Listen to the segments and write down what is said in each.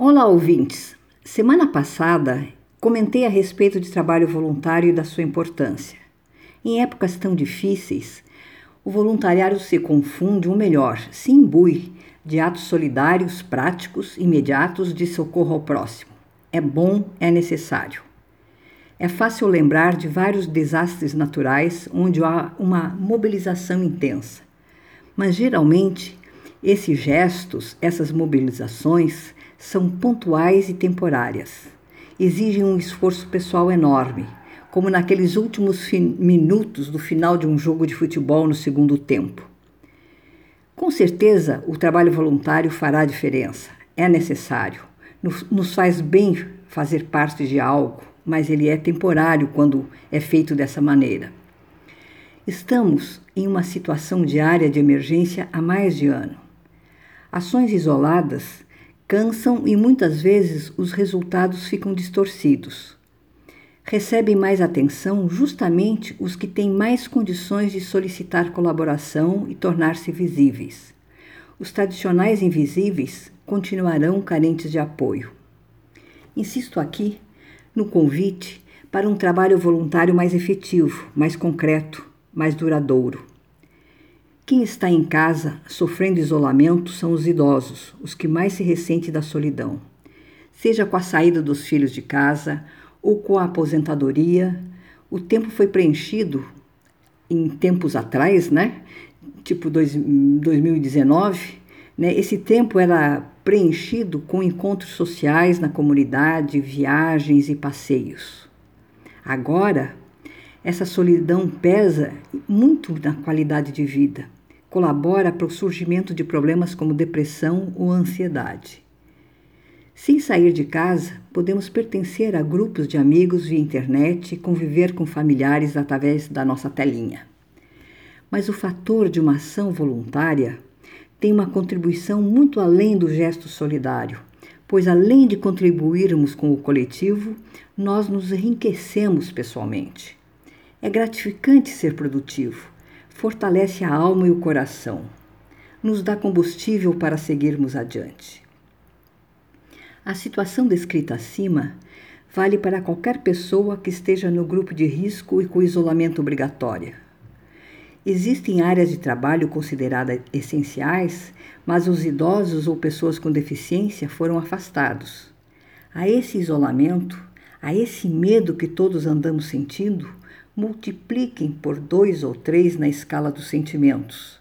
Olá, ouvintes! Semana passada comentei a respeito de trabalho voluntário e da sua importância. Em épocas tão difíceis, o voluntariado se confunde, ou melhor, se imbui de atos solidários, práticos, imediatos de socorro ao próximo. É bom, é necessário. É fácil lembrar de vários desastres naturais onde há uma mobilização intensa. Mas geralmente, esses gestos, essas mobilizações, são pontuais e temporárias. Exigem um esforço pessoal enorme, como naqueles últimos minutos do final de um jogo de futebol no segundo tempo. Com certeza, o trabalho voluntário fará diferença. É necessário. Nos faz bem fazer parte de algo, mas ele é temporário quando é feito dessa maneira. Estamos em uma situação diária de emergência há mais de ano. Ações isoladas cansam e muitas vezes os resultados ficam distorcidos. Recebem mais atenção justamente os que têm mais condições de solicitar colaboração e tornar-se visíveis. Os tradicionais invisíveis continuarão carentes de apoio. Insisto aqui no convite para um trabalho voluntário mais efetivo, mais concreto, mais duradouro. Quem está em casa sofrendo isolamento são os idosos, os que mais se ressentem da solidão. Seja com a saída dos filhos de casa ou com a aposentadoria, o tempo foi preenchido em tempos atrás, né? Tipo dois, 2019, né? Esse tempo era preenchido com encontros sociais na comunidade, viagens e passeios. Agora, essa solidão pesa muito na qualidade de vida colabora para o surgimento de problemas como depressão ou ansiedade. Sem sair de casa, podemos pertencer a grupos de amigos via internet e conviver com familiares através da nossa telinha. Mas o fator de uma ação voluntária tem uma contribuição muito além do gesto solidário, pois além de contribuirmos com o coletivo, nós nos enriquecemos pessoalmente. É gratificante ser produtivo fortalece a alma e o coração, nos dá combustível para seguirmos adiante. A situação descrita acima vale para qualquer pessoa que esteja no grupo de risco e com isolamento obrigatório. Existem áreas de trabalho consideradas essenciais, mas os idosos ou pessoas com deficiência foram afastados. A esse isolamento, a esse medo que todos andamos sentindo, multipliquem por dois ou três na escala dos sentimentos,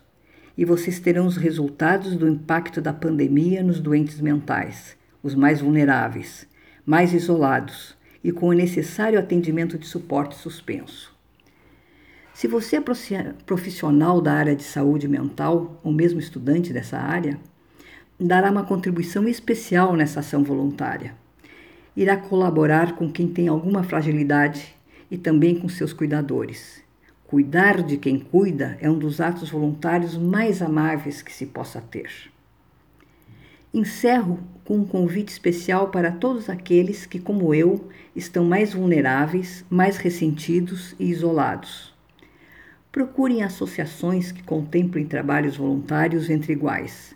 e vocês terão os resultados do impacto da pandemia nos doentes mentais, os mais vulneráveis, mais isolados e com o necessário atendimento de suporte suspenso. Se você é profissional da área de saúde mental ou mesmo estudante dessa área, dará uma contribuição especial nessa ação voluntária. Irá colaborar com quem tem alguma fragilidade e também com seus cuidadores. Cuidar de quem cuida é um dos atos voluntários mais amáveis que se possa ter. Encerro com um convite especial para todos aqueles que, como eu, estão mais vulneráveis, mais ressentidos e isolados. Procurem associações que contemplem trabalhos voluntários entre iguais.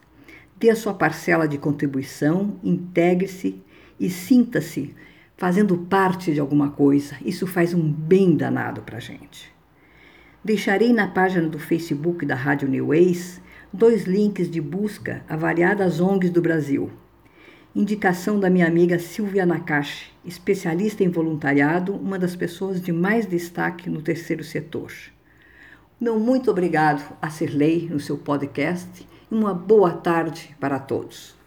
Dê a sua parcela de contribuição, integre-se e sinta-se fazendo parte de alguma coisa. Isso faz um bem danado para a gente. Deixarei na página do Facebook da Rádio New Ways dois links de busca a variadas ONGs do Brasil. Indicação da minha amiga Silvia Nakashi, especialista em voluntariado, uma das pessoas de mais destaque no terceiro setor. Meu muito obrigado a Sirlei no seu podcast e uma boa tarde para todos.